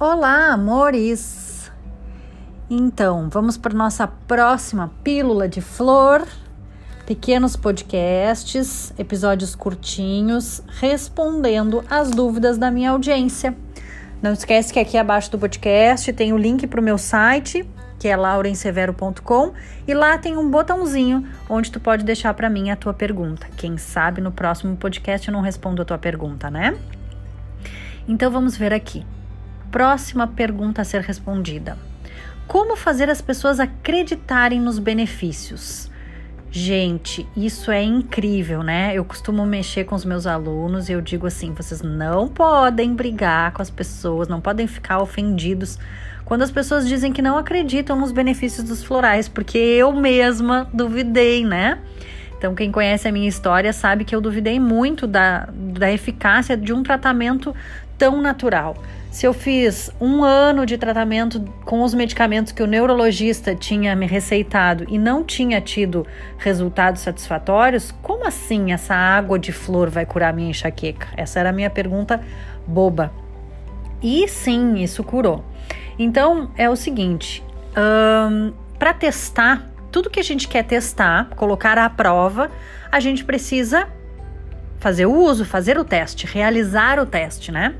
Olá, amores! Então, vamos para nossa próxima pílula de flor. Pequenos podcasts, episódios curtinhos, respondendo as dúvidas da minha audiência. Não esquece que aqui abaixo do podcast tem o link para o meu site, que é laurensevero.com, e lá tem um botãozinho onde tu pode deixar para mim a tua pergunta. Quem sabe no próximo podcast eu não respondo a tua pergunta, né? Então vamos ver aqui. Próxima pergunta a ser respondida: Como fazer as pessoas acreditarem nos benefícios? Gente, isso é incrível, né? Eu costumo mexer com os meus alunos e eu digo assim: vocês não podem brigar com as pessoas, não podem ficar ofendidos quando as pessoas dizem que não acreditam nos benefícios dos florais, porque eu mesma duvidei, né? Então, quem conhece a minha história sabe que eu duvidei muito da, da eficácia de um tratamento tão natural. Se eu fiz um ano de tratamento com os medicamentos que o neurologista tinha me receitado e não tinha tido resultados satisfatórios, como assim essa água de flor vai curar minha enxaqueca? Essa era a minha pergunta boba. E sim, isso curou. Então é o seguinte: para testar tudo que a gente quer testar, colocar à prova, a gente precisa fazer o uso, fazer o teste, realizar o teste, né?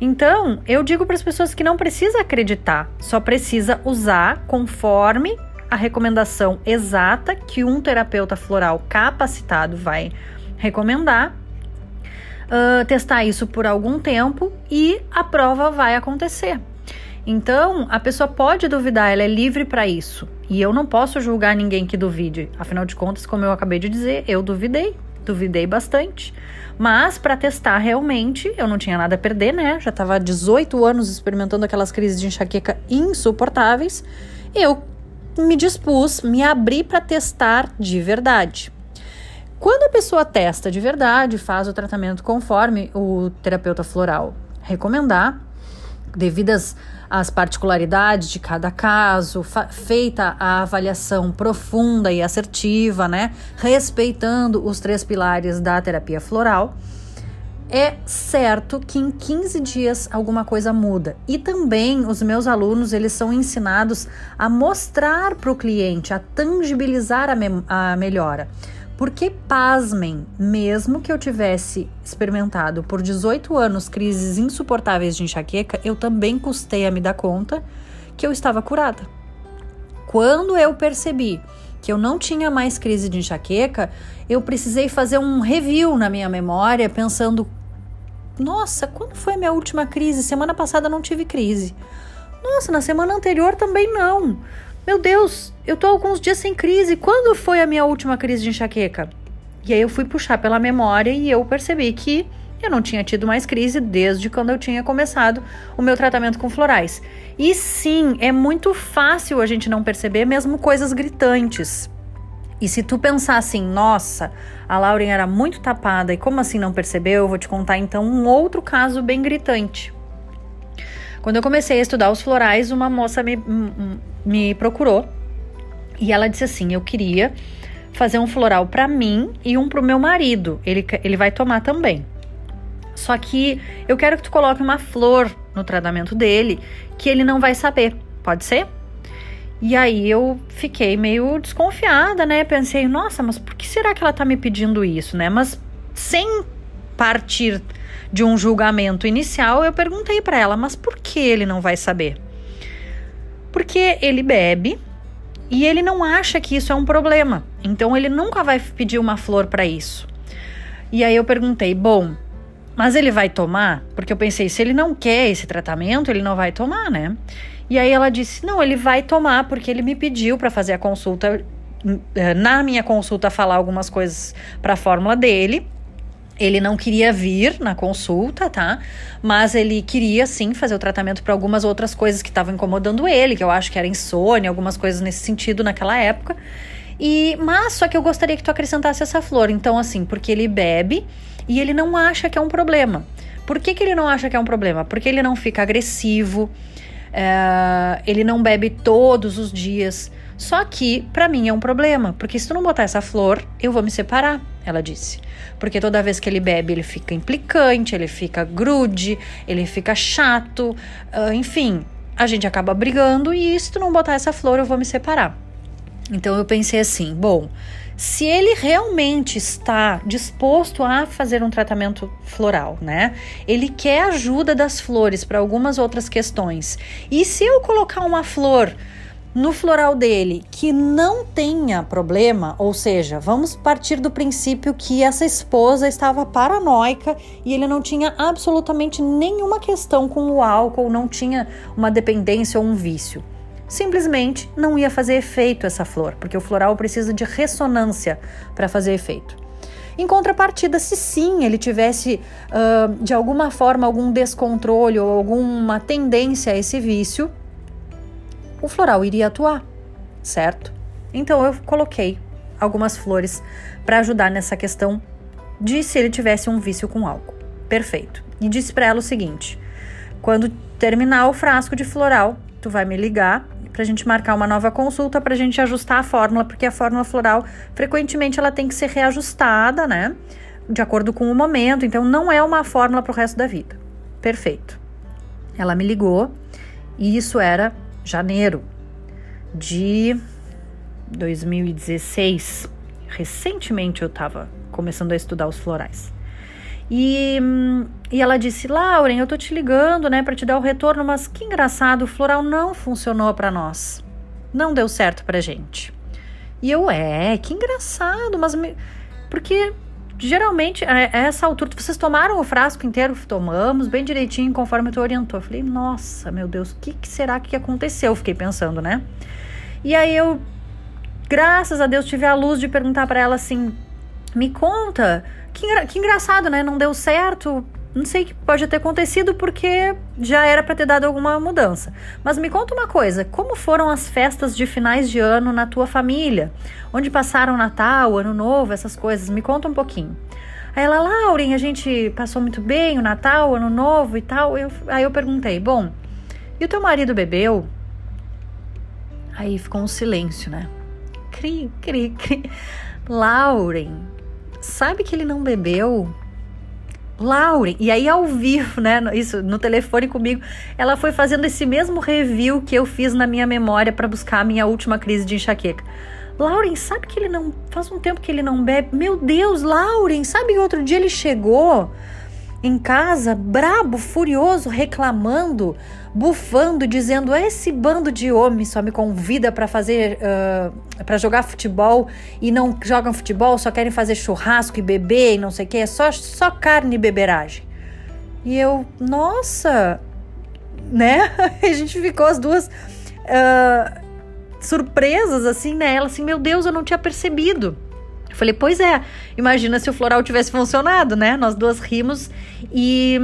Então, eu digo para as pessoas que não precisa acreditar, só precisa usar conforme a recomendação exata que um terapeuta floral capacitado vai recomendar. Uh, testar isso por algum tempo e a prova vai acontecer. Então, a pessoa pode duvidar, ela é livre para isso. E eu não posso julgar ninguém que duvide. Afinal de contas, como eu acabei de dizer, eu duvidei duvidei bastante. Mas para testar realmente, eu não tinha nada a perder, né? Já estava há 18 anos experimentando aquelas crises de enxaqueca insuportáveis. Eu me dispus, me abri para testar de verdade. Quando a pessoa testa de verdade, faz o tratamento conforme o terapeuta floral recomendar, devidas às particularidades de cada caso, feita a avaliação profunda e assertiva, né, respeitando os três pilares da terapia floral, é certo que em 15 dias alguma coisa muda. E também os meus alunos, eles são ensinados a mostrar para o cliente, a tangibilizar a, a melhora. Porque, pasmem, mesmo que eu tivesse experimentado por 18 anos crises insuportáveis de enxaqueca, eu também custei a me dar conta que eu estava curada. Quando eu percebi que eu não tinha mais crise de enxaqueca, eu precisei fazer um review na minha memória, pensando: nossa, quando foi a minha última crise? Semana passada não tive crise. Nossa, na semana anterior também não. Meu Deus, eu tô alguns dias sem crise. Quando foi a minha última crise de enxaqueca? E aí eu fui puxar pela memória e eu percebi que eu não tinha tido mais crise desde quando eu tinha começado o meu tratamento com florais. E sim, é muito fácil a gente não perceber mesmo coisas gritantes. E se tu pensar assim, nossa, a Lauren era muito tapada e como assim não percebeu? Eu vou te contar então um outro caso bem gritante. Quando eu comecei a estudar os florais, uma moça me, me procurou e ela disse assim: Eu queria fazer um floral para mim e um para o meu marido. Ele, ele vai tomar também. Só que eu quero que tu coloque uma flor no tratamento dele que ele não vai saber. Pode ser? E aí eu fiquei meio desconfiada, né? Pensei, nossa, mas por que será que ela tá me pedindo isso, né? Mas sem partir de um julgamento inicial, eu perguntei para ela, mas por que ele não vai saber? Porque ele bebe e ele não acha que isso é um problema. Então ele nunca vai pedir uma flor para isso. E aí eu perguntei: "Bom, mas ele vai tomar?" Porque eu pensei, se ele não quer esse tratamento, ele não vai tomar, né? E aí ela disse: "Não, ele vai tomar porque ele me pediu para fazer a consulta eh, na minha consulta falar algumas coisas para a fórmula dele ele não queria vir na consulta, tá? Mas ele queria sim fazer o tratamento para algumas outras coisas que estavam incomodando ele, que eu acho que era insônia, algumas coisas nesse sentido naquela época. E mas só que eu gostaria que tu acrescentasse essa flor. Então assim, porque ele bebe e ele não acha que é um problema. Por que, que ele não acha que é um problema? Porque ele não fica agressivo, é, ele não bebe todos os dias. Só que para mim é um problema, porque se tu não botar essa flor, eu vou me separar ela disse. Porque toda vez que ele bebe, ele fica implicante, ele fica grude, ele fica chato, uh, enfim, a gente acaba brigando e se tu não botar essa flor, eu vou me separar. Então eu pensei assim, bom, se ele realmente está disposto a fazer um tratamento floral, né? Ele quer ajuda das flores para algumas outras questões. E se eu colocar uma flor no floral dele que não tenha problema, ou seja, vamos partir do princípio que essa esposa estava paranoica e ele não tinha absolutamente nenhuma questão com o álcool, não tinha uma dependência ou um vício simplesmente não ia fazer efeito essa flor, porque o floral precisa de ressonância para fazer efeito. Em contrapartida, se sim ele tivesse uh, de alguma forma algum descontrole ou alguma tendência a esse vício, o floral iria atuar, certo? Então eu coloquei algumas flores para ajudar nessa questão de se ele tivesse um vício com álcool. Perfeito. E disse para ela o seguinte: quando terminar o frasco de floral, tu vai me ligar para a gente marcar uma nova consulta para a gente ajustar a fórmula, porque a fórmula floral frequentemente ela tem que ser reajustada, né? De acordo com o momento, então não é uma fórmula para o resto da vida. Perfeito. Ela me ligou e isso era janeiro de 2016. Recentemente eu estava começando a estudar os florais. E, e ela disse: Lauren, eu tô te ligando, né, para te dar o retorno, mas que engraçado, o floral não funcionou para nós. Não deu certo pra gente. E eu, é, que engraçado, mas. Me... Porque geralmente, a essa altura, vocês tomaram o frasco inteiro? Tomamos, bem direitinho, conforme tu orientou. Eu falei, nossa, meu Deus, o que, que será que aconteceu? Fiquei pensando, né? E aí eu, graças a Deus, tive a luz de perguntar para ela assim: me conta que, engra que engraçado, né? Não deu certo. Não sei o que pode ter acontecido porque já era para ter dado alguma mudança. Mas me conta uma coisa: como foram as festas de finais de ano na tua família? Onde passaram Natal, Ano Novo, essas coisas? Me conta um pouquinho. Aí ela, Lauren, a gente passou muito bem o Natal, Ano Novo e tal. Eu, aí eu perguntei: bom, e o teu marido bebeu? Aí ficou um silêncio, né? Cri, cri, cri. Lauren, sabe que ele não bebeu? Lauren, e aí ao vivo, né? Isso no telefone comigo, ela foi fazendo esse mesmo review que eu fiz na minha memória para buscar a minha última crise de enxaqueca. Lauren, sabe que ele não. Faz um tempo que ele não bebe. Meu Deus, Lauren, sabe que outro dia ele chegou em casa, brabo, furioso, reclamando, bufando, dizendo: esse bando de homens só me convida para fazer, uh, para jogar futebol e não jogam futebol, só querem fazer churrasco e beber e não sei o que, é só, só carne e beberagem. E eu, nossa, né? A gente ficou as duas uh, surpresas assim, né? Ela assim, meu Deus, eu não tinha percebido. Falei, pois é, imagina se o floral tivesse funcionado, né? Nós duas rimos e,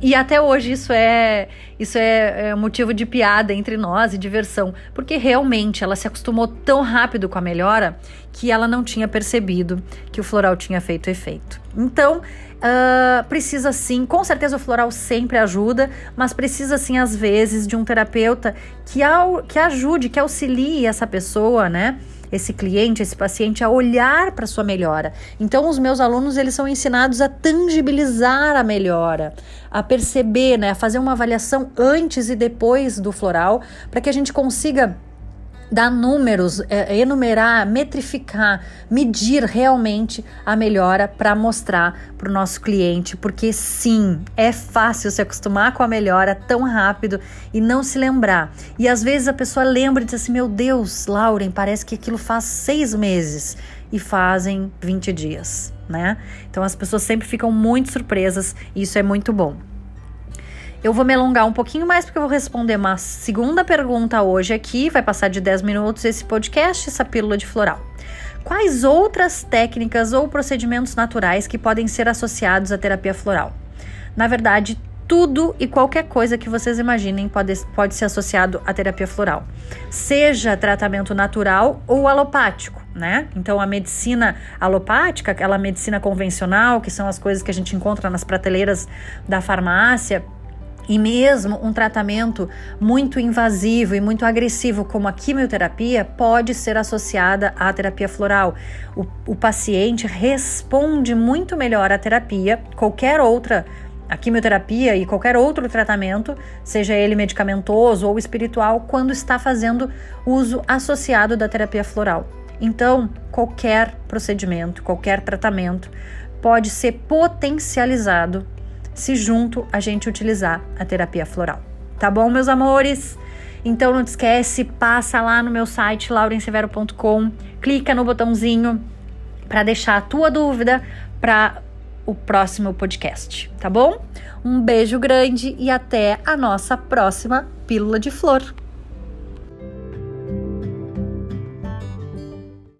e até hoje isso é isso é, é motivo de piada entre nós e diversão, porque realmente ela se acostumou tão rápido com a melhora que ela não tinha percebido que o floral tinha feito efeito. Então, uh, precisa sim, com certeza o floral sempre ajuda, mas precisa sim, às vezes, de um terapeuta que, ao, que ajude, que auxilie essa pessoa, né? Esse cliente, esse paciente a olhar para sua melhora. Então os meus alunos eles são ensinados a tangibilizar a melhora, a perceber, né, a fazer uma avaliação antes e depois do floral, para que a gente consiga dar números, é, enumerar, metrificar, medir realmente a melhora para mostrar para o nosso cliente, porque sim, é fácil se acostumar com a melhora tão rápido e não se lembrar. E às vezes a pessoa lembra e diz assim: Meu Deus, Lauren, parece que aquilo faz seis meses e fazem 20 dias, né? Então as pessoas sempre ficam muito surpresas e isso é muito bom. Eu vou me alongar um pouquinho mais porque eu vou responder uma segunda pergunta hoje aqui. Vai passar de 10 minutos esse podcast, essa pílula de floral. Quais outras técnicas ou procedimentos naturais que podem ser associados à terapia floral? Na verdade, tudo e qualquer coisa que vocês imaginem pode, pode ser associado à terapia floral, seja tratamento natural ou alopático, né? Então, a medicina alopática, aquela medicina convencional, que são as coisas que a gente encontra nas prateleiras da farmácia, E mesmo um tratamento muito invasivo e muito agressivo, como a quimioterapia, pode ser associada à terapia floral. O, o paciente responde muito melhor à terapia, qualquer outra, a quimioterapia e qualquer outro tratamento, seja ele medicamentoso ou espiritual, quando está fazendo uso associado da terapia floral. Então, qualquer procedimento, qualquer tratamento pode ser potencializado se junto a gente utilizar a terapia floral. Tá bom, meus amores? Então não te esquece, passa lá no meu site laurensevero.com, clica no botãozinho para deixar a tua dúvida para o próximo podcast, tá bom? Um beijo grande e até a nossa próxima pílula de flor.